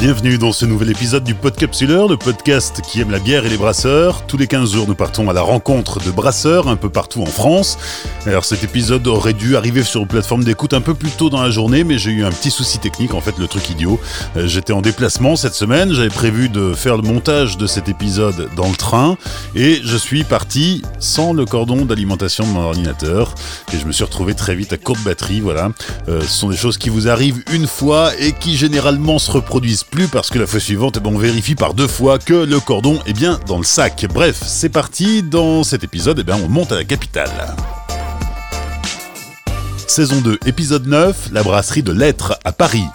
Bienvenue dans ce nouvel épisode du Podcapsuleur, le podcast qui aime la bière et les brasseurs. Tous les 15 jours, nous partons à la rencontre de brasseurs un peu partout en France. Alors cet épisode aurait dû arriver sur une plateforme d'écoute un peu plus tôt dans la journée, mais j'ai eu un petit souci technique, en fait le truc idiot. Euh, J'étais en déplacement cette semaine, j'avais prévu de faire le montage de cet épisode dans le train, et je suis parti sans le cordon d'alimentation de mon ordinateur, et je me suis retrouvé très vite à courte batterie, voilà. Euh, ce sont des choses qui vous arrivent une fois et qui généralement se reproduisent plus parce que la fois suivante, eh ben, on vérifie par deux fois que le cordon est bien dans le sac. Bref, c'est parti. Dans cet épisode, eh ben, on monte à la capitale. Saison 2, épisode 9, la brasserie de Lettres à Paris.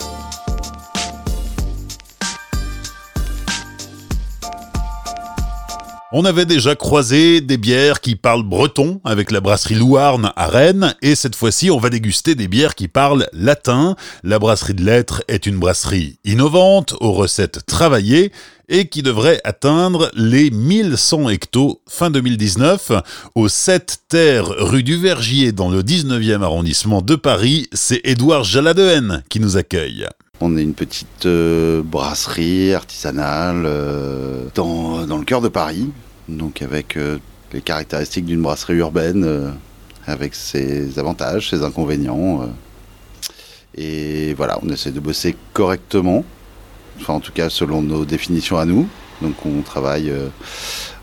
On avait déjà croisé des bières qui parlent breton avec la brasserie Louarn à Rennes et cette fois-ci on va déguster des bières qui parlent latin. La brasserie de lettres est une brasserie innovante, aux recettes travaillées et qui devrait atteindre les 1100 hectos fin 2019 aux 7 terres rue du Vergier dans le 19e arrondissement de Paris. C'est Édouard Jaladehen qui nous accueille. On est une petite euh, brasserie artisanale euh, dans le cœur de Paris, donc avec euh, les caractéristiques d'une brasserie urbaine, euh, avec ses avantages, ses inconvénients. euh. et voilà, on essaie de bosser correctement, enfin en tout cas selon nos définitions à nous. Donc on travaille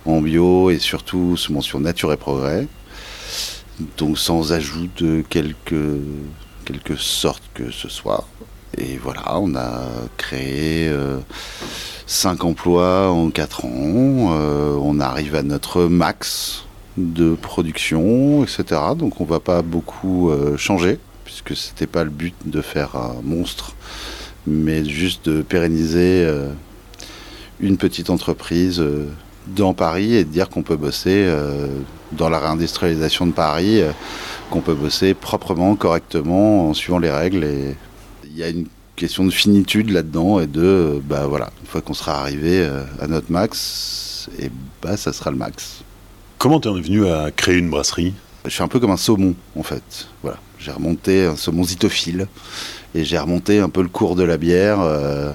en bio et surtout sous mention nature et progrès, donc sans ajout de quelque, quelque sorte que ce soit. Et voilà, on a créé 5 emplois en 4 ans. Euh, on arrive à notre max de production, etc. Donc on va pas beaucoup euh, changer, puisque c'était pas le but de faire un monstre, mais juste de pérenniser euh, une petite entreprise dans Paris et de dire qu'on peut bosser dans la réindustrialisation de Paris, qu'on peut bosser proprement, correctement, en suivant les règles. Il y a question de finitude là-dedans et de, euh, bah voilà, une fois qu'on sera arrivé euh, à notre max, et bah ça sera le max. Comment t'en es venu à créer une brasserie? Je suis un peu comme un saumon en fait. Voilà, j'ai remonté un saumon zitophile et j'ai remonté un peu le cours de la bière. euh,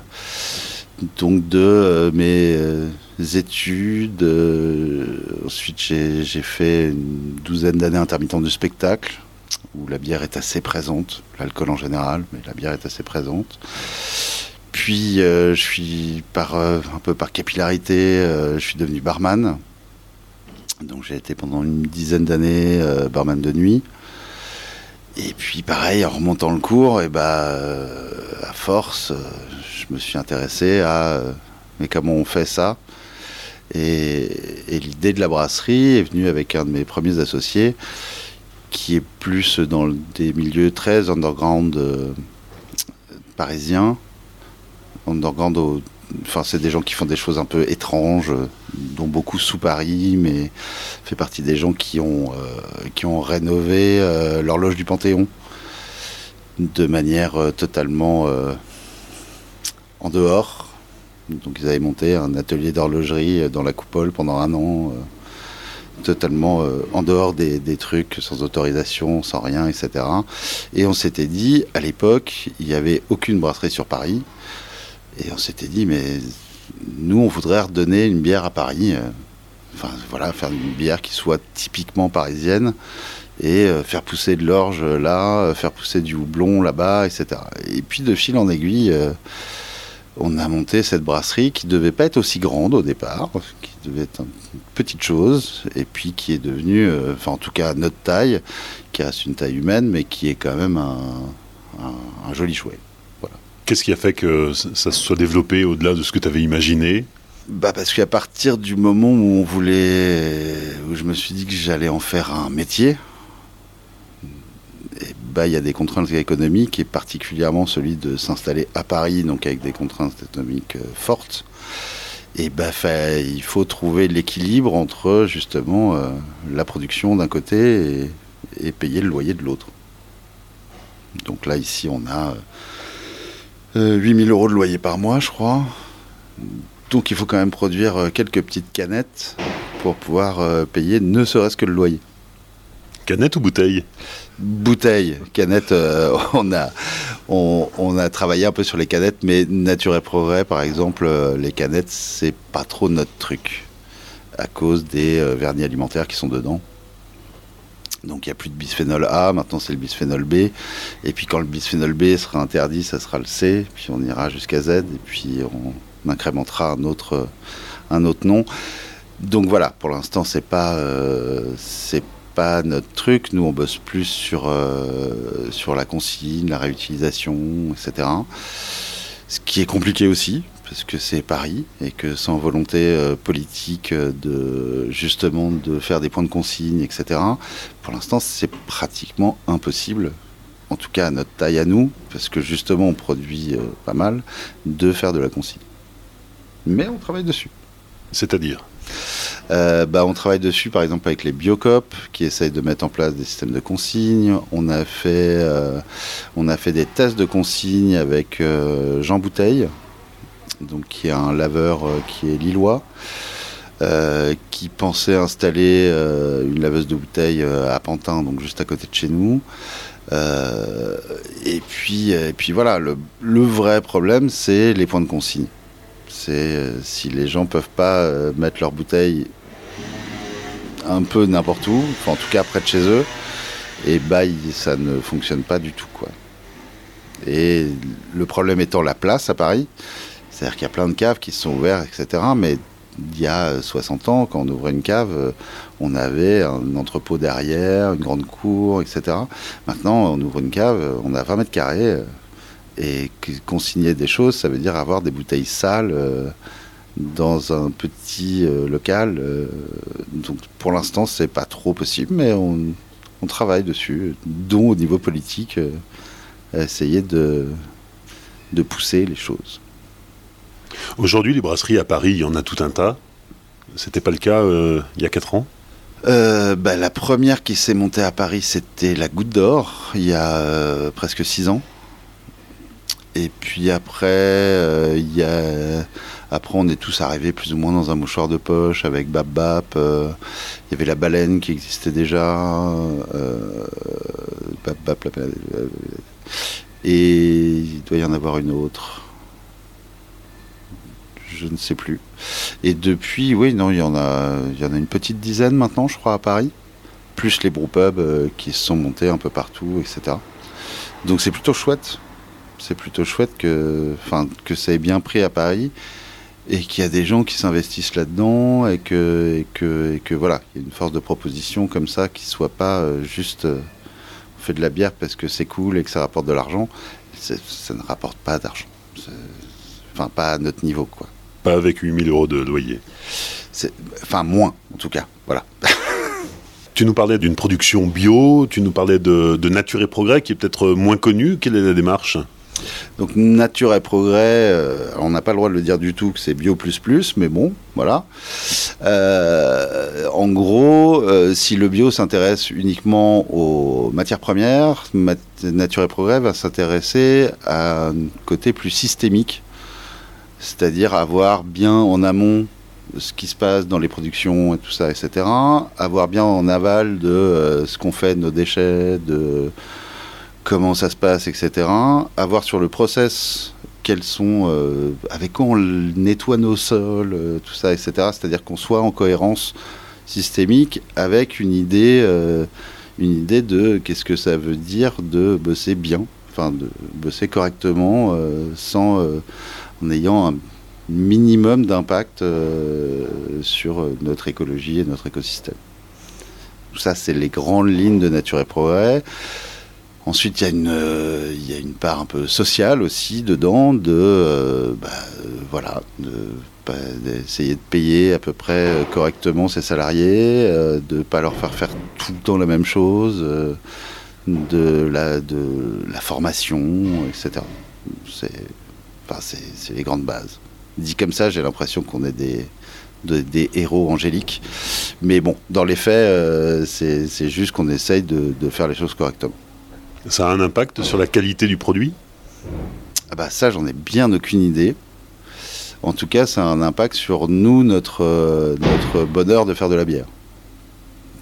donc de euh, mes euh, études, ensuite j'ai fait une douzaine d'années intermittentes du spectacle où la bière est assez présente, l'alcool en général, mais la bière est assez présente. Puis euh, je suis par euh, un peu par capillarité, euh, je suis devenu barman. Donc j'ai été pendant une dizaine d'années barman de nuit. Et puis pareil, en remontant le cours, et bah, euh, à force, je me suis intéressé à mais comment on fait ça? Et l'idée de la brasserie est venue avec un de mes premiers associés, qui est plus dans des milieux très underground euh, parisiens. Underground Enfin, c'est des gens qui font des choses un peu étranges, euh, dont beaucoup sous Paris, mais fait partie des gens qui ont, euh, qui ont rénové l'horloge du Panthéon de manière totalement en dehors. Donc ils avaient monté un atelier d'horlogerie dans la coupole pendant un an, totalement euh, en dehors des, trucs, sans autorisation, sans rien, etc. Et on s'était dit, à l'époque, il n'y avait aucune brasserie sur Paris. Et on s'était dit, mais nous, on voudrait redonner une bière à Paris. euh, Enfin, voilà, faire une bière qui soit typiquement parisienne et euh, faire pousser de l'orge là, faire pousser du houblon là-bas, etc. Et puis, de fil en aiguille, on a monté cette brasserie qui devait pas être aussi grande au départ, qui devait être une petite chose, et puis qui est devenue, euh, enfin, en tout cas, notre taille, qui reste une taille humaine, mais qui est quand même un, un- un joli chouet. Qu'est-ce qui a fait que ça se soit développé au-delà de ce que tu avais imaginé? Bah parce qu'à partir du moment où on voulait, où je me suis dit que j'allais en faire un métier, bah il y a des contraintes économiques et particulièrement celui de s'installer à Paris, donc avec des contraintes économiques euh, fortes. Et bah il faut trouver l'équilibre entre justement euh, la production d'un côté et, et payer le loyer de l'autre. Donc là ici on a euh, 8000 euros de loyer par mois, je crois. Donc il faut quand même produire euh, quelques petites canettes pour pouvoir euh, payer ne serait-ce que le loyer. Canette ou bouteille Bouteille, canette, euh, on, a, on, a travaillé un peu sur les canettes, mais Nature et Progrès, par exemple, euh, les canettes, c'est pas trop notre truc, à cause des euh, vernis alimentaires qui sont dedans. Donc il n'y a plus de bisphénol A, maintenant c'est le bisphénol B. Et puis quand le bisphénol B sera interdit, ça sera le C, puis on ira jusqu'à Z, et puis on incrémentera un autre, nom. Donc voilà, pour l'instant c'est pas, notre truc. Nous, on bosse plus sur, euh, sur la consigne, la réutilisation, etc. Ce qui est compliqué aussi, parce que c'est Paris et que sans volonté euh, politique de justement de faire des points de consigne, etc. Pour l'instant, c'est pratiquement impossible. En tout cas, à notre taille à nous, parce que justement, on produit euh, pas mal, de faire de la consigne. Mais on travaille dessus. C'est-à-dire? Euh, bah, on travaille dessus, par exemple, avec les Biocop, qui essayent de mettre en place des systèmes de consignes. On a fait, euh, on a fait des tests de consignes avec euh, Jean Bouteille, donc, qui est un laveur qui est lillois. qui pensait installer une laveuse de bouteilles à Pantin, donc juste à côté de chez nous. et, puis, et puis voilà, le, le vrai problème, c'est les points de consigne. C'est si les gens peuvent pas mettre leurs bouteilles un peu n'importe où, en tout cas près de chez eux, et bah ça ne fonctionne pas du tout quoi. Et le problème étant la place à Paris, c'est-à-dire qu'il y a plein de caves qui sont ouvertes, etc. Mais il y a 60 ans, quand on ouvrait une cave, on avait un entrepôt derrière, une grande cour, etc. Maintenant, on ouvre une cave, on a 20 mètres carrés, et consigner des choses, ça veut dire avoir des bouteilles sales euh, dans un petit euh, local. Euh, donc pour l'instant, c'est pas trop possible, mais on, travaille dessus, dont au niveau politique, à essayer de, de pousser les choses. Aujourd'hui, les brasseries à Paris, il y en a tout un tas. C'était pas le cas il y a 4 ans? Bah, La première qui s'est montée à Paris, c'était la Goutte d'Or, il y a presque 6 ans. Et puis après, a après, on est tous arrivés plus ou moins dans un mouchoir de poche avec Bap Bap. Euh, il y avait la baleine qui existait déjà. Euh, bap Bap, et il doit y en avoir une autre. Je ne sais plus. Et depuis, oui, non, il y en a, y en a une petite dizaine maintenant, je crois, à Paris. Plus les brewpubs euh, qui se sont montés un peu partout, etc. Donc c'est plutôt chouette. C'est plutôt chouette que, enfin, que ça ait bien pris à Paris et qu'il y a des gens qui s'investissent là-dedans et que, et que, et que voilà, il y a une force de proposition comme ça qui soit pas euh, juste euh, on fait de la bière parce que c'est cool et que ça rapporte de l'argent. Ça ne rapporte pas d'argent. Enfin, pas à notre niveau, quoi. Pas avec 8000 euros de loyer. Enfin, moins, en tout cas. Voilà. Tu nous parlais d'une production bio, tu nous parlais de, de Nature et Progrès qui est peut-être moins connue. Quelle est la démarche? Donc nature et progrès, euh, on n'a pas le droit de le dire du tout que c'est bio plus plus, mais bon, voilà. Euh, en gros, euh, si le bio s'intéresse uniquement aux matières premières, nature et progrès va s'intéresser à un côté plus systémique, c'est-à-dire avoir bien en amont ce qui se passe dans les productions et tout ça, etc. Avoir bien en aval de ce qu'on fait de nos déchets, de comment ça se passe, etc. Avoir sur le process quels sont, euh, avec quoi on nettoie nos sols, euh, tout ça, etc. C'est-à-dire qu'on soit en cohérence systémique avec une idée, euh, une idée de qu'est-ce que ça veut dire de bosser bien, enfin de bosser correctement, sans en ayant un minimum d'impact sur notre écologie et notre écosystème. Tout ça, c'est les grandes lignes de Nature et Progrès. Ensuite, il y, a une, euh, part un peu sociale aussi dedans, de euh, bah, euh, voilà, d'essayer de payer à peu près correctement ses salariés, de ne pas leur faire faire tout le temps la même chose, de, la, formation, etc. C'est enfin, les grandes bases. Dit comme ça, j'ai l'impression qu'on est des héros angéliques. Mais bon, dans les faits, c'est juste qu'on essaye de faire les choses correctement. Ça a un impact sur la qualité du produit ah bah Ça, j'en ai bien aucune idée. En tout cas, ça a un impact sur nous, notre, euh, notre bonheur de faire de la bière.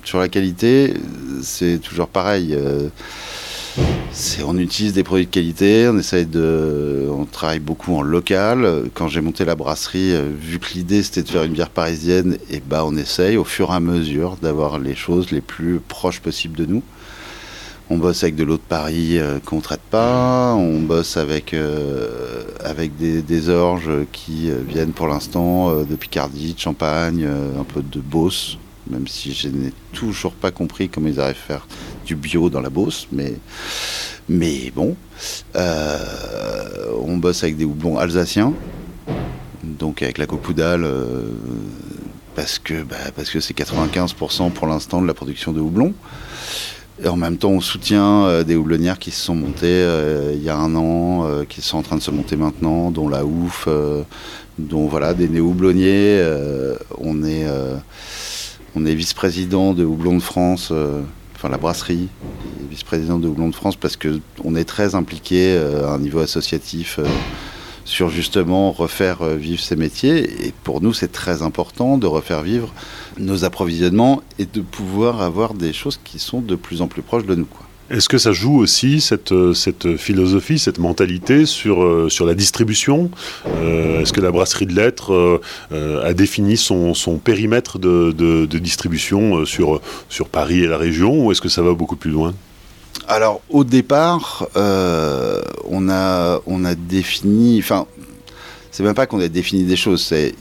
Sur la qualité, c'est toujours pareil. Euh, on utilise des produits de qualité, on essaye de, on travaille beaucoup en local. Quand j'ai monté la brasserie, euh, vu que l'idée c'était de faire une bière parisienne, et bah on essaye au fur et à mesure d'avoir les choses les plus proches possibles de nous. On bosse avec de l'eau de Paris euh, qu'on traite pas. On bosse avec, euh, avec des, orges qui viennent pour l'instant de Picardie, de Champagne, un peu de Beauce, même si je n'ai toujours pas compris comment ils arrivent à faire du bio dans la Beauce. Mais, mais bon, euh, on bosse avec des houblons alsaciens, donc avec la copoudale, euh, parce que bah, parce que c'est 95% pour l'instant de la production de houblon. Et en même temps, on soutient euh, des houblonnières qui se sont montées il y a un an, qui sont en train de se monter maintenant, dont la Ouf, dont voilà, des néo-houblonniers. on est, est vice-président de Houblon de France enfin la brasserie, vice-président de Houblon de France, parce qu'on est très impliqué euh, à un niveau associatif euh, sur justement refaire euh, vivre ces métiers. Et pour nous, c'est très important de refaire vivre nos approvisionnements et de pouvoir avoir des choses qui sont de plus en plus proches de nous. Est-ce que ça joue aussi cette, euh, philosophie, cette mentalité sur, euh, la distribution? Est-ce que la brasserie de lettres a défini son, périmètre de, distribution sur Paris et la région ou est-ce que ça va beaucoup plus loin? Alors au départ, on, a, on a défini, enfin, c'est même pas qu'on a défini des choses, c'est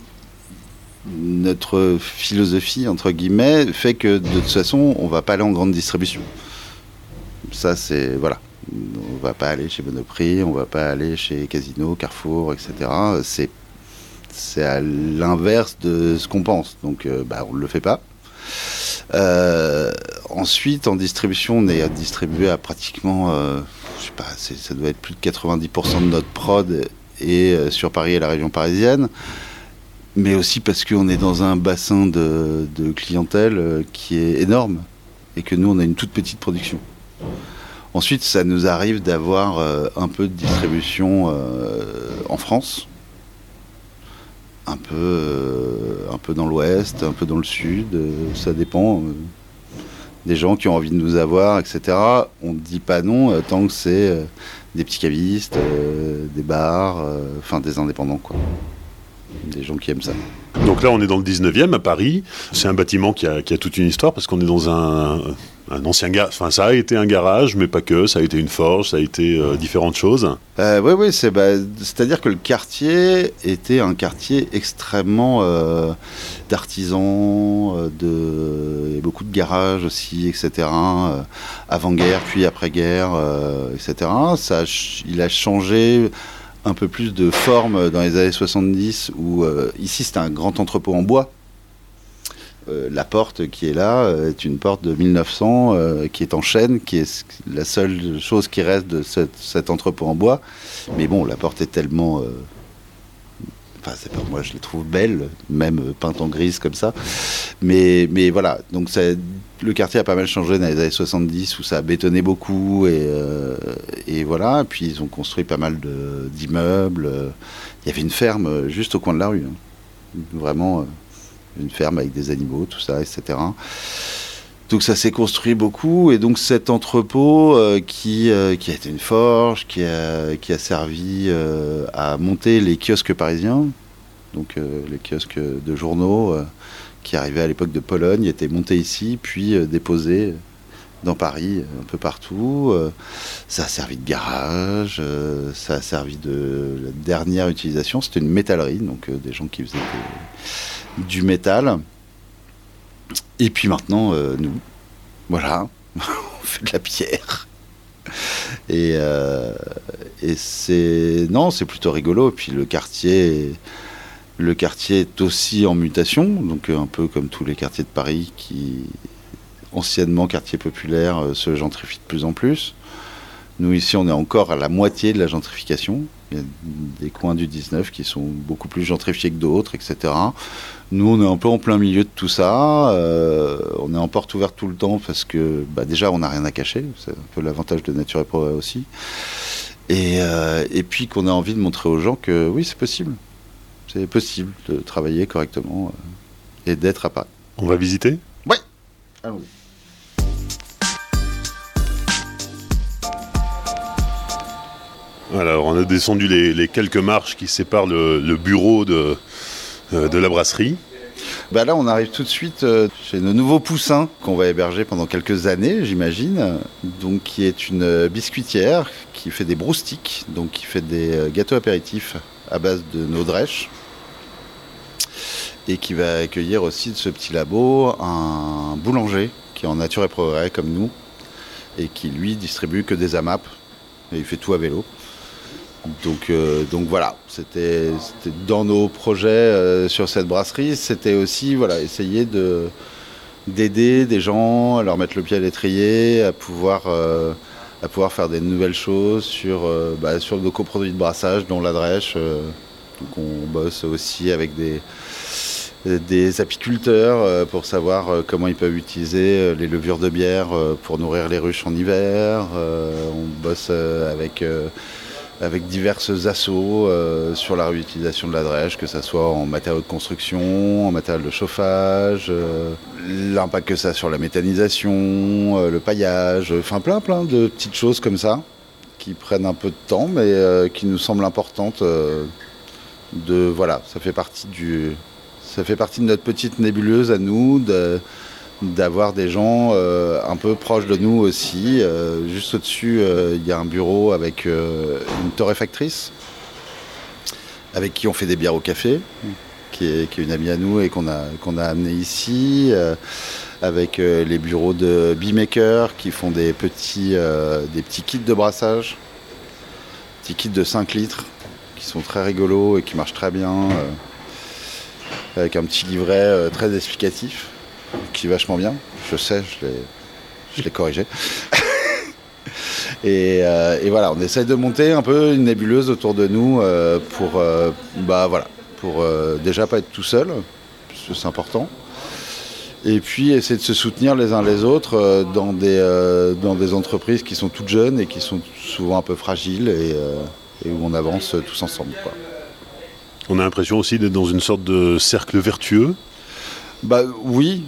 notre philosophie entre guillemets fait que de toute façon, on va pas aller en grande distribution ça, c'est. Voilà. On va pas aller chez Monoprix, on va pas aller chez Casino, Carrefour, etc. C'est. C'est à l'inverse de ce qu'on pense. Donc, euh, bah, on ne le fait pas. Euh, ensuite, en distribution, on est distribué à pratiquement, euh, je sais pas, ça doit être plus de 90% de notre prod et sur Paris et la région parisienne, mais aussi parce qu'on est dans un bassin de, de, clientèle qui est énorme et que nous, on a une toute petite production. Ensuite, ça nous arrive d'avoir euh, un peu de distribution euh, en France, un peu, euh, un peu dans l'ouest, un peu dans le sud, ça dépend. des gens qui ont envie de nous avoir, etc. On ne dit pas non tant que c'est des petits des bars, enfin des indépendants, quoi. Des gens qui aiment ça. Donc là, on est dans le 19e à Paris. C'est un bâtiment qui a toute une histoire parce qu'on est dans un, un ancien garage. Enfin, ça a été un garage, mais pas que. Ça a été une forge, ça a été euh, différentes choses. Euh, oui, oui. C'est bah, à dire que le quartier était un quartier extrêmement euh, d'artisans, de il y a beaucoup de garages aussi, etc. Avant-guerre, puis après-guerre, etc. Ça, il a changé un peu plus de forme dans les années 70 où ici c'était un grand entrepôt en bois euh, la porte qui est là euh, est une porte de 1900 euh, qui est en chêne, qui est la seule chose qui reste de cet entrepôt en bois. Mais bon, la porte est tellement. Enfin, c'est pas moi, je la trouve belle, même peinte en grise comme ça. Mais, voilà, donc le quartier a pas mal changé dans les années 70 où ça a bétonné beaucoup et, et voilà. puis ils ont construit pas mal d'immeubles. Il y avait une ferme juste au coin de la rue. Hein. Vraiment une ferme avec des animaux, tout ça, etc. Donc ça s'est construit beaucoup et donc cet entrepôt euh, qui, euh, a été une forge, qui a, servi euh, à monter les kiosques parisiens, donc les kiosques de journaux qui arrivaient à l'époque de Pologne, étaient montés ici puis déposés dans Paris, un peu partout. ça a servi de garage, ça a servi de la dernière utilisation, c'était une métallerie, donc des gens qui faisaient du métal. Et puis maintenant, euh, nous, voilà, on fait de la pierre. Et, euh, et c'est non, c'est plutôt rigolo. Et puis le quartier, le quartier est aussi en mutation, donc un peu comme tous les quartiers de Paris qui, anciennement quartier populaire, euh, se gentrifient de plus en plus. Nous ici, on est encore à la moitié de la gentrification. Il y a des coins du 19 qui sont beaucoup plus gentrifiés que d'autres, etc. Nous, on est un peu en plein milieu de tout ça. Euh, on est en porte ouverte tout le temps parce que bah, déjà, on n'a rien à cacher. C'est un peu l'avantage de Nature et Progrès aussi. Et, euh, et puis qu'on a envie de montrer aux gens que oui, c'est possible. C'est possible de travailler correctement et d'être à Paris. On va visiter? Oui, Allons-y. Alors, on a descendu les, quelques marches qui séparent le, bureau de, euh, de la brasserie. Bah là, on arrive tout de suite euh, chez nos nouveaux poussins qu'on va héberger pendant quelques années, j'imagine. Donc, qui est une biscuitière qui fait des broustiques, donc qui fait des euh, gâteaux apéritifs à base de nos drèches et qui va accueillir aussi de ce petit labo un boulanger qui est en nature et progrès comme nous et qui lui distribue que des AMAP il fait tout à vélo. Donc, euh, donc voilà, c'était dans nos projets euh, sur cette brasserie, c'était aussi voilà, essayer de, d'aider des gens à leur mettre le pied à l'étrier, à pouvoir, euh, à pouvoir faire des nouvelles choses sur, bah, sur nos coproduits de brassage, dont la drèche. donc on bosse aussi avec des, des apiculteurs pour savoir comment ils peuvent utiliser les levures de bière pour nourrir les ruches en hiver. on bosse avec avec diverses assauts euh, sur la réutilisation de la drèche, que ce soit en matériaux de construction, en matériel de chauffage, euh, l'impact que ça a sur la méthanisation, euh, le paillage, enfin plein plein de petites choses comme ça qui prennent un peu de temps mais qui nous semblent importantes de voilà, ça fait partie du ça fait partie de notre petite nébuleuse à nous de, d'avoir des gens euh, un peu proches de nous aussi. Euh, juste au-dessus, euh, il y a un bureau avec une torréfactrice avec qui on fait des bières au café, qui est, une amie à nous et qu'on a, qu'on amené ici, avec les bureaux de Beemaker qui font des petits, des petits kits de brassage, petits kits de 5 litres qui sont très rigolos et qui marchent très bien, avec un petit livret très explicatif qui est vachement bien. Je sais, je l'ai corrigé. Euh, et, voilà, on essaye de monter un peu une nébuleuse autour de nous euh, pour, euh, bah, voilà, pour déjà pas être tout seul, parce que c'est important. Et puis essayer de se soutenir les uns les autres dans, des, dans des entreprises qui sont toutes jeunes et qui sont souvent un peu fragiles et, où on avance tous ensemble. On a l'impression aussi d'être dans une sorte de cercle vertueux. Bah oui,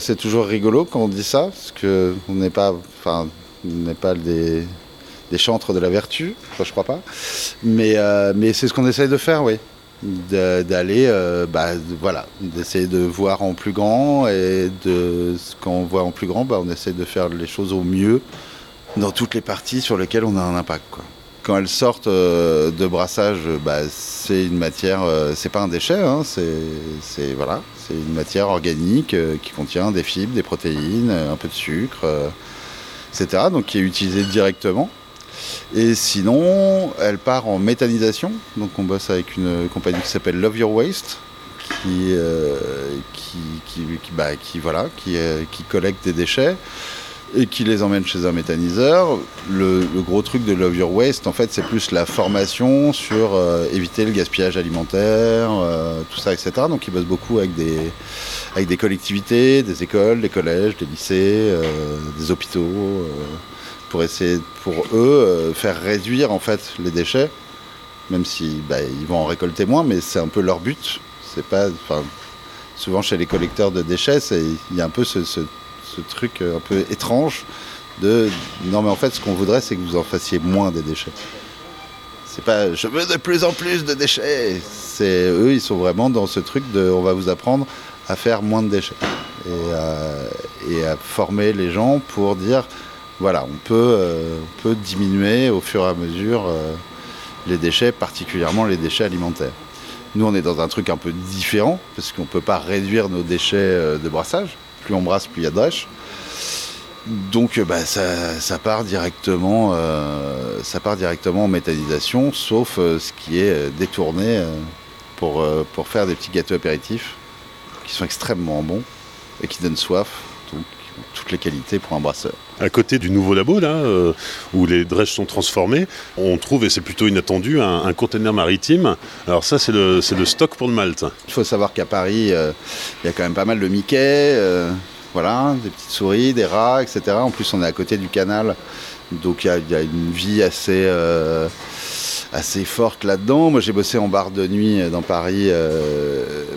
c'est toujours rigolo quand on dit ça, parce qu'on n'est pas, enfin, n'est pas des, chantres de la vertu, enfin, je crois pas. Mais, euh, mais c'est ce qu'on essaye de faire, oui. D'aller, euh, bah, voilà, d'essayer de voir en plus grand et de, quand on voit en plus grand, bah, on essaie de faire les choses au mieux dans toutes les parties sur lesquelles on a un impact. Quand elles sortent euh, de brassage, bah, c'est une matière, c'est pas un déchet, hein, c'est voilà, c'est une matière organique euh, qui contient des fibres, des protéines, euh, un peu de sucre, euh, etc. Donc qui est utilisée directement. Et sinon, elle part en méthanisation. Donc on bosse avec une compagnie qui s'appelle Love Your Waste, qui, bah, qui collecte des déchets et qui les emmène chez un méthaniseur. Le, gros truc de Love Your Waste, en fait, c'est plus la formation sur euh, éviter le gaspillage alimentaire, euh, tout ça, etc. Donc, ils bossent beaucoup avec des, avec des collectivités, des écoles, des collèges, des lycées, euh, des hôpitaux, pour essayer, pour eux, faire réduire en fait les déchets, même si bah, ils vont en récolter moins, mais c'est un peu leur but. C'est pas, souvent chez les collecteurs de déchets, il y a un peu ce ce truc un peu étrange de non mais en fait ce qu'on voudrait c'est que vous en fassiez moins des déchets. C'est pas je veux de plus en plus de déchets. C'est eux ils sont vraiment dans ce truc de on va vous apprendre à faire moins de déchets et à, former les gens pour dire voilà on peut euh, on peut diminuer au fur et à mesure euh, les déchets particulièrement les déchets alimentaires. Nous on est dans un truc un peu différent parce qu'on peut pas réduire nos déchets euh, de brassage plus on brasse, plus il y a de drèche. Donc euh, bah, ça, part directement, euh, ça part directement en méthanisation, sauf euh, ce qui est détourné pour, pour faire des petits gâteaux apéritifs qui sont extrêmement bons et qui donnent soif. Donc toutes les qualités pour un brasseur. À côté du nouveau labo, là, où les drèches sont transformées, on trouve, et c'est plutôt inattendu, un, conteneur maritime. Alors ça, c'est le, stock pour le malt. Il faut savoir qu'à Paris, il y a quand même pas mal de Mickey, voilà, des petites souris, des rats, etc. En plus, on est à côté du canal, donc il y, a une vie assez, assez forte là-dedans. Moi, j'ai bossé en bar de nuit dans Paris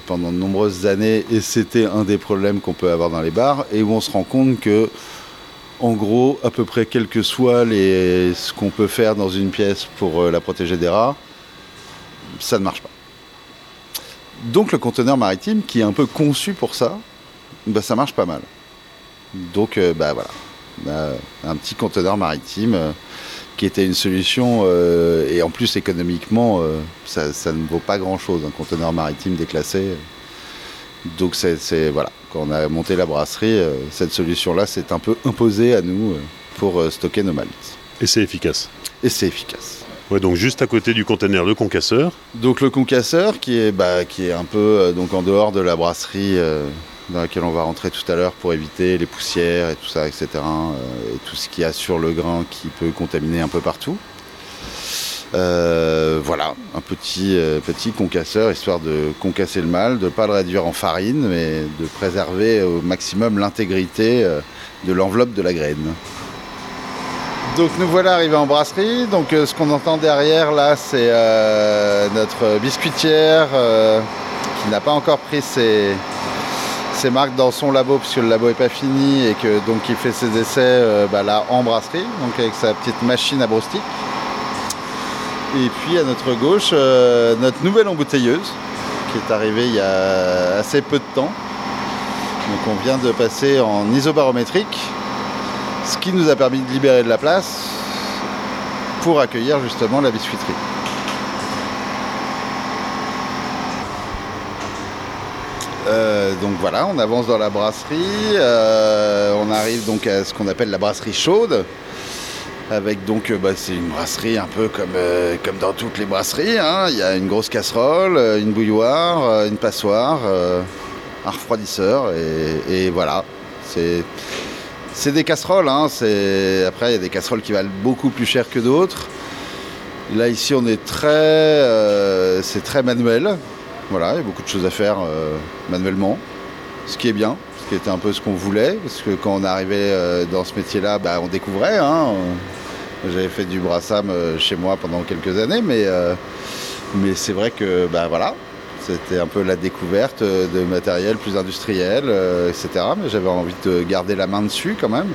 pendant de nombreuses années et c'était un des problèmes qu'on peut avoir dans les bars et où on se rend compte que en gros, à peu près quel que soit ce qu'on peut faire dans une pièce pour la protéger des rats, ça ne marche pas. Donc le conteneur maritime, qui est un peu conçu pour ça, bah, ça marche pas mal. Donc euh, bah voilà, un petit conteneur maritime euh, qui était une solution euh, et en plus économiquement ça, ne vaut pas grand chose un conteneur maritime déclassé. Donc c'est voilà, quand on a monté la brasserie, cette solution-là s'est un peu imposée à nous pour stocker nos malices. Et c'est efficace. Et c'est efficace. Ouais, donc juste à côté du conteneur, le concasseur. Donc le concasseur qui est, bah, qui est un peu donc en dehors de la brasserie dans laquelle on va rentrer tout à l'heure pour éviter les poussières et tout ça, etc. Euh, et tout ce qu'il y a sur le grain qui peut contaminer un peu partout. Euh, voilà, un petit, euh, petit concasseur, histoire de concasser le mal, de ne pas le réduire en farine, mais de préserver au maximum l'intégrité de l'enveloppe de la graine. Donc nous voilà arrivés en brasserie. Donc ce qu'on entend derrière là, c'est notre biscuitière qui n'a pas encore pris ses, marques dans son labo puisque le labo n'est pas fini et que donc il fait ses essais euh, bah, là en brasserie, donc avec sa petite machine à broustique. Et puis à notre gauche, euh, notre nouvelle embouteilleuse qui est arrivée il y a assez peu de temps. Donc on vient de passer en isobarométrique, ce qui nous a permis de libérer de la place pour accueillir justement la biscuiterie. Euh, donc voilà, on avance dans la brasserie. Euh, on arrive donc à ce qu'on appelle la brasserie chaude. Avec donc, euh, bah, c'est une brasserie un peu comme, comme dans toutes les brasseries. Hein. Il y a une grosse casserole, une bouilloire, une passoire, un refroidisseur et, voilà. C'est, des casseroles. Hein. Après, il y a des casseroles qui valent beaucoup plus cher que d'autres. Là, ici, on est très. c'est très manuel. Voilà, il y a beaucoup de choses à faire euh, manuellement, ce qui est bien, ce qui était un peu ce qu'on voulait, parce que quand on arrivait euh, dans ce métier-là, bah, on découvrait. Hein, J'avais fait du brassam euh, chez moi pendant quelques années, mais, mais c'est vrai que bah, voilà, c'était un peu la découverte de matériel plus industriel, etc. Mais j'avais envie de garder la main dessus quand même.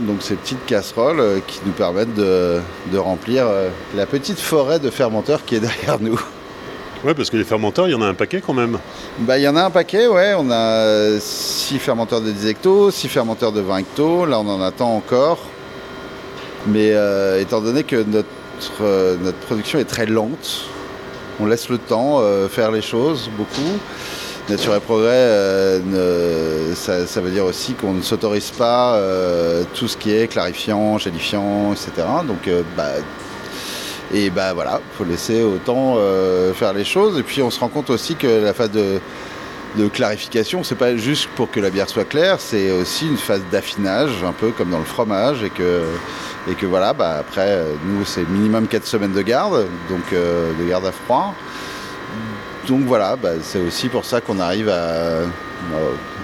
Donc ces petites casseroles qui nous permettent de, de remplir la petite forêt de fermenteurs qui est derrière nous. Ouais, parce que les fermenteurs, il y en a un paquet quand même. Bah, il y en a un paquet, ouais. On a 6 fermenteurs de 10 hectos, 6 fermenteurs de 20 hectos. Là, on en attend encore. Mais euh, étant donné que notre, euh, notre production est très lente, on laisse le temps euh, faire les choses beaucoup. Nature et progrès, ça, ça, veut dire aussi qu'on ne s'autorise pas tout ce qui est clarifiant, gélifiant, etc. Donc bah, et bah voilà, il faut laisser autant faire les choses. Et puis on se rend compte aussi que la phase de, clarification, c'est pas juste pour que la bière soit claire, c'est aussi une phase d'affinage, un peu comme dans le fromage, et que, et que voilà, bah après, nous, c'est minimum 4 semaines de garde, donc euh, de garde à froid. Donc voilà, bah, c'est aussi pour ça qu'on arrive à euh,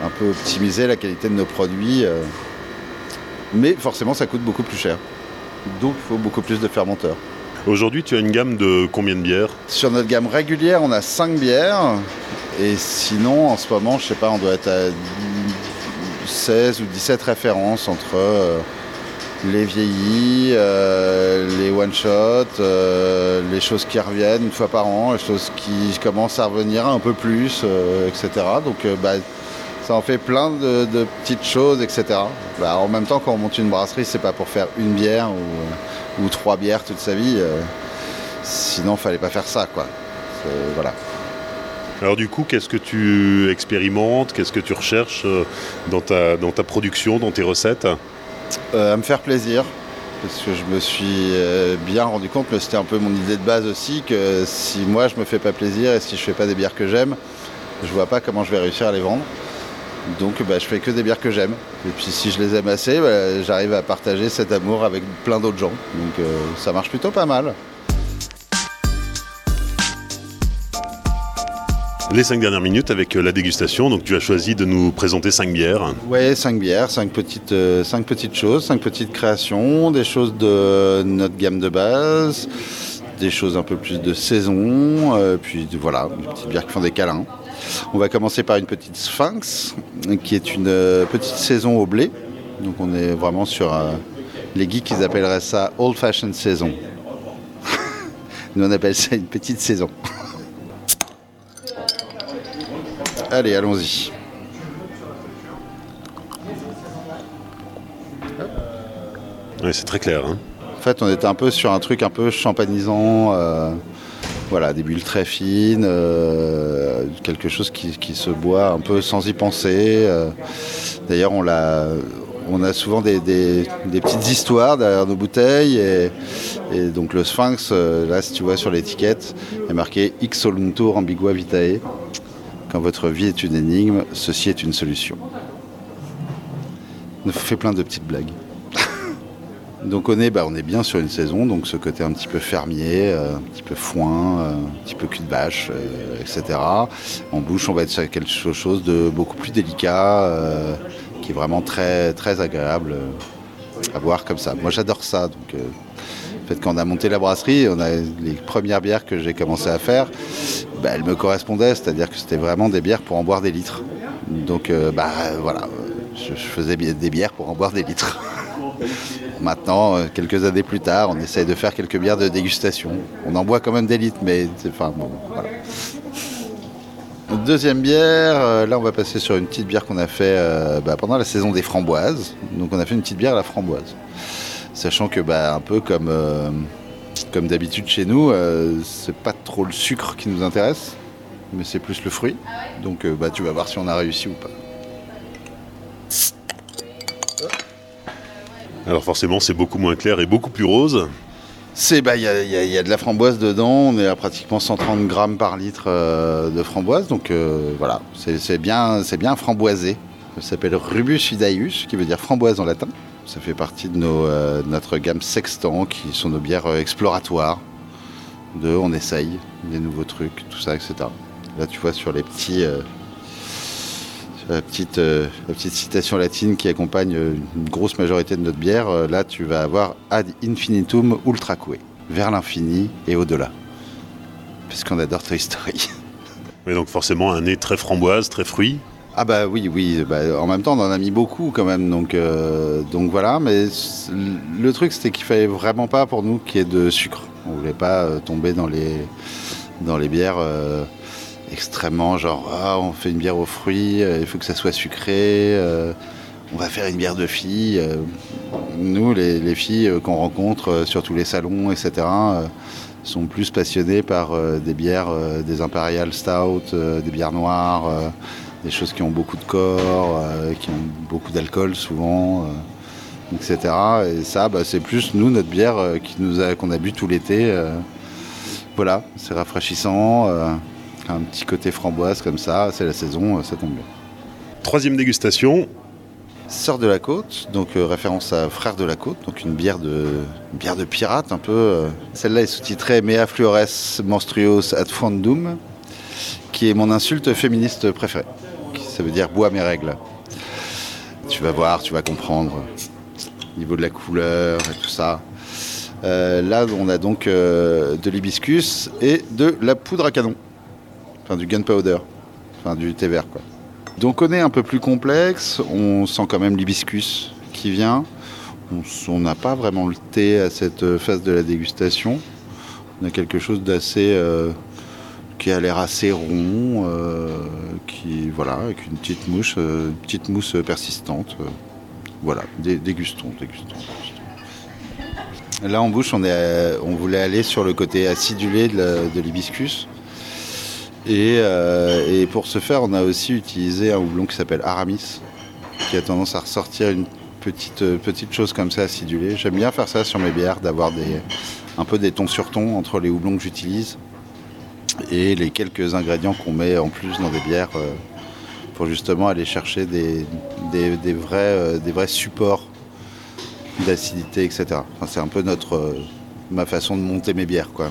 un peu optimiser la qualité de nos produits. mais forcément, ça coûte beaucoup plus cher. Donc il faut beaucoup plus de fermenteurs. Aujourd'hui, tu as une gamme de combien de bières? Sur notre gamme régulière, on a 5 bières. Et sinon, en ce moment, je sais pas, on doit être à 16 ou 17 références entre euh, les vieillis, euh, les one-shots, euh, les choses qui reviennent une fois par an, les choses qui commencent à revenir un peu plus, etc. Donc, bah, ça en fait plein de, petites choses, etc. Bah, en même temps, quand on monte une brasserie, c'est pas pour faire une bière ou ou trois bières toute sa vie. Sinon, fallait pas faire ça, quoi. Voilà. Alors du coup, qu'est-ce que tu expérimentes? Qu'est-ce que tu recherches euh, dans ta, production, dans tes recettes? Euh, À me faire plaisir. Parce que je me suis bien rendu compte, mais c'était un peu mon idée de base aussi, que si moi je me fais pas plaisir et si je fais pas des bières que j'aime, je vois pas comment je vais réussir à les vendre. Donc bah, je fais que des bières que j'aime. Et puis si je les aime assez, bah, j'arrive à partager cet amour avec plein d'autres gens. Donc euh, ça marche plutôt pas mal. Les cinq dernières minutes avec la dégustation. Donc tu as choisi de nous présenter cinq bières. Ouais, cinq bières, cinq petites, cinq petites choses, cinq petites créations, des choses de notre gamme de base, des choses un peu plus de saison, puis voilà, des petites bières qui font des câlins. On va commencer par une petite Sphinx, qui est une petite saison au blé. Donc on est vraiment sur les geeks, ils appelleraient ça old fashioned saison. Nous on appelle ça une petite saison. Allez, allons-y. Oui, c'est très clair. Hein. En fait, on était un peu sur un truc un peu champanisant. Euh, voilà, des bulles très fines, euh, quelque chose qui, se boit un peu sans y penser. Euh. D'ailleurs, on l'a, on a souvent des, petites histoires derrière nos bouteilles. Et, donc le Sphinx, là, si tu vois sur l'étiquette, est marqué X soluntur ambigua vitae. Quand votre vie est une énigme, ceci est une solution. On fait plein de petites blagues. donc on est, bah, on est bien sur une saison, donc ce côté un petit peu fermier, euh, un petit peu foin, euh, un petit peu cul de bâche, etc. En bouche, on va être sur quelque chose de beaucoup plus délicat qui est vraiment très, très agréable euh, à voir comme ça. Moi j'adore ça. Euh, quand on a monté la brasserie, on a les premières bières que j'ai commencé à faire, bah, elles me correspondaient, c'est-à-dire que c'était vraiment des bières pour en boire des litres. Donc euh, bah voilà, je, faisais des bières pour en boire des litres. Maintenant, quelques années plus tard, on essaye de faire quelques bières de dégustation. On en boit quand même des litres, mais enfin bon, voilà. Deuxième bière, euh, là on va passer sur une petite bière qu'on a fait euh, bah, pendant la saison des framboises. Donc on a fait une petite bière à la framboise. Sachant que bah, un peu comme, euh, comme d'habitude chez nous, c'est pas trop le sucre qui nous intéresse, mais c'est plus le fruit. Donc bah, tu vas voir si on a réussi ou pas. Alors forcément c'est beaucoup moins clair et beaucoup plus rose. C'est bah il y, a, de la framboise dedans, on est à pratiquement 130 grammes par litre euh, de framboise, donc euh, voilà, c'est bien, c'est bien framboisé. Ça s'appelle Rubus Fidaius, qui veut dire framboise en latin. Ça fait partie de nos, euh, notre gamme Sextant, qui sont nos bières exploratoires. De on essaye des nouveaux trucs, tout ça, etc. Là tu vois sur les petits la petite, la petite citation latine qui accompagne une grosse majorité de notre bière, là tu vas avoir ad infinitum ultraque, vers l'infini et au-delà. Puisqu'on adore Toy Story. Mais donc forcément un nez très framboise, très fruit. Ah bah oui, oui. Bah, en même temps, on en a mis beaucoup quand même. Donc, donc voilà. Mais le truc, c'était qu'il fallait vraiment pas pour nous qu'il y ait de sucre. On voulait pas tomber dans les, dans les bières extrêmement genre ah, on fait une bière aux fruits, euh, il faut que ça soit sucré, euh, on va faire une bière de filles. Euh. nous, les, filles qu'on rencontre sur tous les salons, etc., sont plus passionnées par des bières, des impériales stout, des bières noires, des choses qui ont beaucoup de corps, qui ont beaucoup d'alcool souvent. etc. Et ça, bah, c'est plus nous, notre bière qui nous a, qu'on a bu tout l'été. voilà, c'est rafraîchissant un petit côté framboise comme ça, c'est la saison, euh, ça tombe bien. Troisième dégustation. Sœur de la côte, donc euh, référence à Frère de la côte, donc une bière de, bière de pirate un peu. Euh. Celle-là est sous-titrée Mea Flores Monstruos ad Fondum, qui est mon insulte féministe préférée. Ça veut dire bois mes règles. Tu vas voir, tu vas comprendre. Au niveau de la couleur et tout ça. là, on a donc de l'hibiscus et de la poudre à canon enfin du gunpowder, enfin du thé vert quoi. Donc on est un peu plus complexe, on sent quand même l'hibiscus qui vient. On n'a pas vraiment le thé à cette phase de la dégustation. On a quelque chose d'assez euh, qui a l'air assez rond, euh, qui voilà, avec une petite mouche, euh, petite mousse persistante. voilà, dégustons, dégustons, Là en bouche, on, est, on voulait aller sur le côté acidulé de l'hibiscus. Euh, et, pour ce faire, on a aussi utilisé un houblon qui s'appelle Aramis, qui a tendance à ressortir une petite, euh, petite chose comme ça acidulée. J'aime bien faire ça sur mes bières, d'avoir un peu des tons sur tons entre les houblons que j'utilise et les quelques ingrédients qu'on met en plus dans des bières euh, pour justement aller chercher des, vrais, des vrais supports d'acidité, etc. c'est un peu notre, ma façon de monter mes bières, quoi.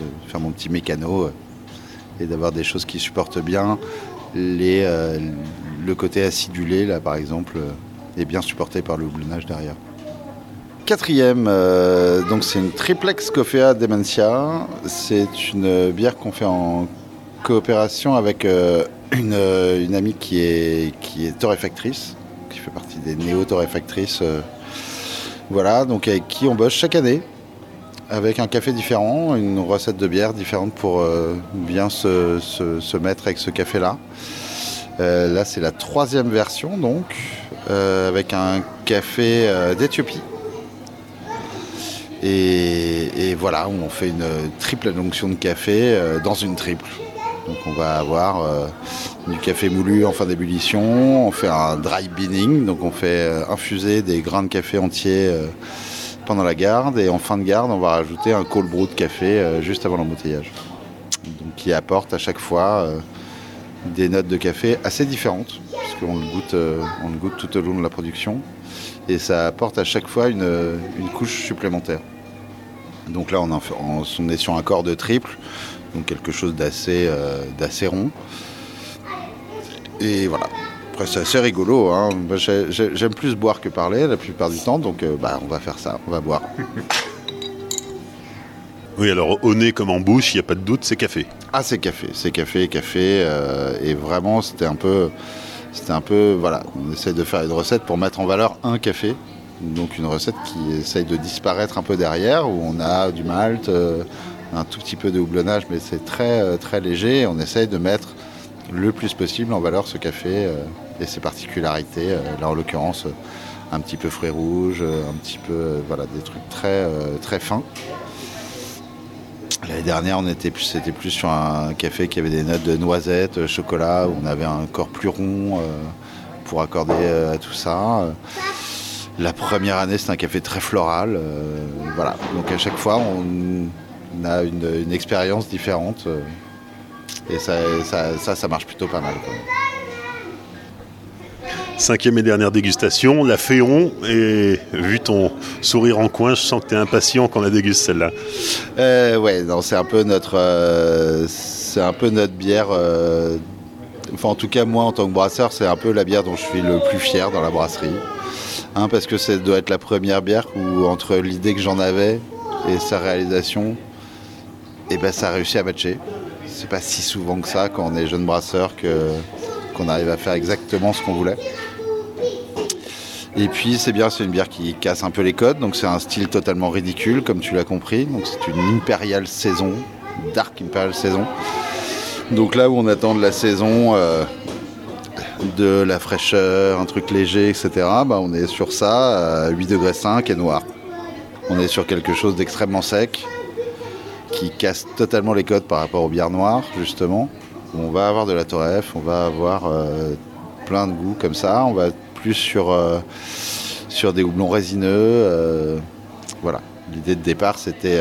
de faire mon petit mécano et d'avoir des choses qui supportent bien euh, le côté acidulé, là par exemple, euh, est bien supporté par le houblonnage derrière. Quatrième, euh, donc c'est une triplex Coffea Demencia. C'est une bière qu'on fait en coopération avec une, une, amie qui est, torréfactrice, qui fait partie des néo-torréfactrices. voilà, donc avec qui on bosse chaque année avec un café différent, une recette de bière différente pour bien se, mettre avec ce café-là. Euh, là, c'est la troisième version, donc, euh, avec un café euh, d'Éthiopie. Et, voilà, on fait une triple onction de café dans une triple. Donc on va avoir du café moulu en fin d'ébullition, on fait un dry beaning, donc on fait infuser des grains de café entiers pendant la garde, et en fin de garde, on va rajouter un cold brew de café juste avant l'embouteillage. Donc qui apporte à chaque fois des notes de café assez différentes, parce qu'on le goûte, euh, on le goûte tout au long de la production, et ça apporte à chaque fois une, couche supplémentaire. Donc là, on, est sur un corps de triple, donc quelque chose d'assez euh, rond. Et voilà. Après, c'est assez rigolo. Hein. J'aime plus boire que parler la plupart du temps, donc euh, bah, on va faire ça, on va boire. Oui, alors au nez comme en bouche, il n'y a pas de doute, c'est café. Ah, c'est café, c'est café, café. Euh, et vraiment, c'était un peu. C'était un peu. Voilà, on essaye de faire une recette pour mettre en valeur un café. Donc une recette qui essaye de disparaître un peu derrière, où on a du malt, euh, un tout petit peu de houblonnage, mais c'est très, euh, très léger. on essaye de mettre le plus possible en valeur ce café et ses particularités. là, en l'occurrence, un petit peu fruits rouges, un petit peu. voilà, des trucs très, très fins. L'année dernière, on était plus, c'était plus sur un café qui avait des notes de noisettes, euh, chocolat, où on avait un corps plus rond euh, pour accorder euh, à tout ça. La première année, c'est un café très floral. voilà. Donc à chaque fois, on a une, expérience différente. et ça, ça, ça, marche plutôt pas mal. Cinquième et dernière dégustation, la Féon. Et vu ton sourire en coin, je sens que tu es impatient qu'on la déguste celle-là. Euh, ouais, c'est un peu notre, euh, c'est un peu notre bière. Euh, enfin, en tout cas, moi, en tant que brasseur, c'est un peu la bière dont je suis le plus fier dans la brasserie. Hein, parce que ça doit être la première bière où, entre l'idée que j'en avais et sa réalisation, eh ben, ça a réussi à matcher. C'est pas si souvent que ça quand on est jeune brasseur qu'on arrive à faire exactement ce qu'on voulait. Et puis c'est bien, c'est une bière qui casse un peu les codes, donc c'est un style totalement ridicule, comme tu l'as compris. Donc c'est une impériale saison, dark impérial saison. Donc là où on attend de la saison, euh, de la fraîcheur, un truc léger, etc. Bah, on est sur ça, à 8 degrés 5 et noir. On est sur quelque chose d'extrêmement sec, qui casse totalement les codes par rapport aux bières noires, justement. On va avoir de la torref, on va avoir euh, plein de goûts comme ça. On va plus sur, euh, sur des houblons résineux. Euh, voilà. L'idée de départ, c'était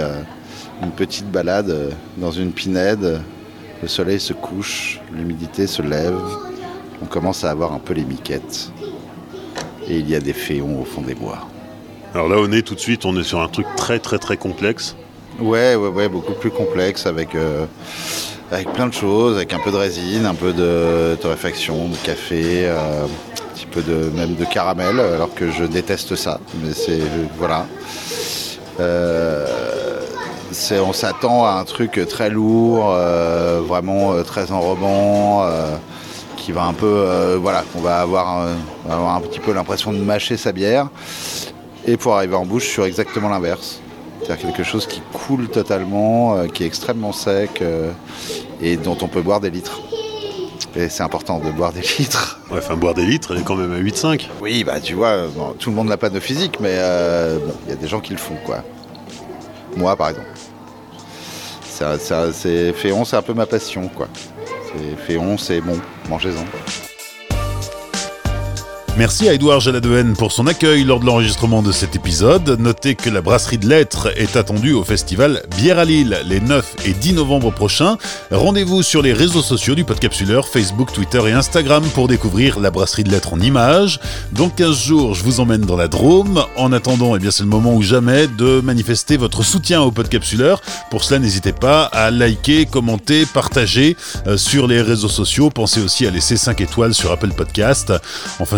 une petite balade dans une pinède. Le soleil se couche, l'humidité se lève. On commence à avoir un peu les miquettes. Et il y a des féons au fond des bois. Alors là, on est tout de suite, on est sur un truc très très très complexe. Ouais, ouais, ouais, beaucoup plus complexe avec avec plein de choses, avec un peu de résine, un peu de torréfaction, de café, euh, de même de caramel, alors que je déteste ça. Mais c'est voilà. Euh, on s'attend à un truc très lourd, euh, vraiment très enrobant, qui va un peu, voilà, qu'on va avoir, un petit peu l'impression de mâcher sa bière. Et pour arriver en bouche sur exactement l'inverse. C'est-à-dire quelque chose qui coule totalement, euh, qui est extrêmement sec euh, et dont on peut boire des litres. Et c'est important de boire des litres. Ouais, enfin, boire des litres, elle est quand même à 8,5. Oui, bah tu vois, tout le monde n'a pas de physique, mais euh, il y a des gens qui le font, quoi. Moi, par exemple. C'est, Féon, c'est un peu ma passion, quoi. Féon, c'est bon, mangez-en. Merci à Edouard Jaladehen pour son accueil lors de l'enregistrement de cet épisode. Notez que la brasserie de lettres est attendue au festival Bière à Lille les 9 et 10 novembre prochains. Rendez-vous sur les réseaux sociaux du Podcapsuleur, Facebook, Twitter et Instagram pour découvrir la brasserie de lettres en images. Dans 15 jours, je vous emmène dans la Drôme. En attendant, eh c'est le moment ou jamais de manifester votre soutien au Podcapsuleur. Pour cela, n'hésitez pas à liker, commenter, partager euh, sur les réseaux sociaux. Pensez aussi à laisser 5 étoiles sur Apple Podcast. Enfin,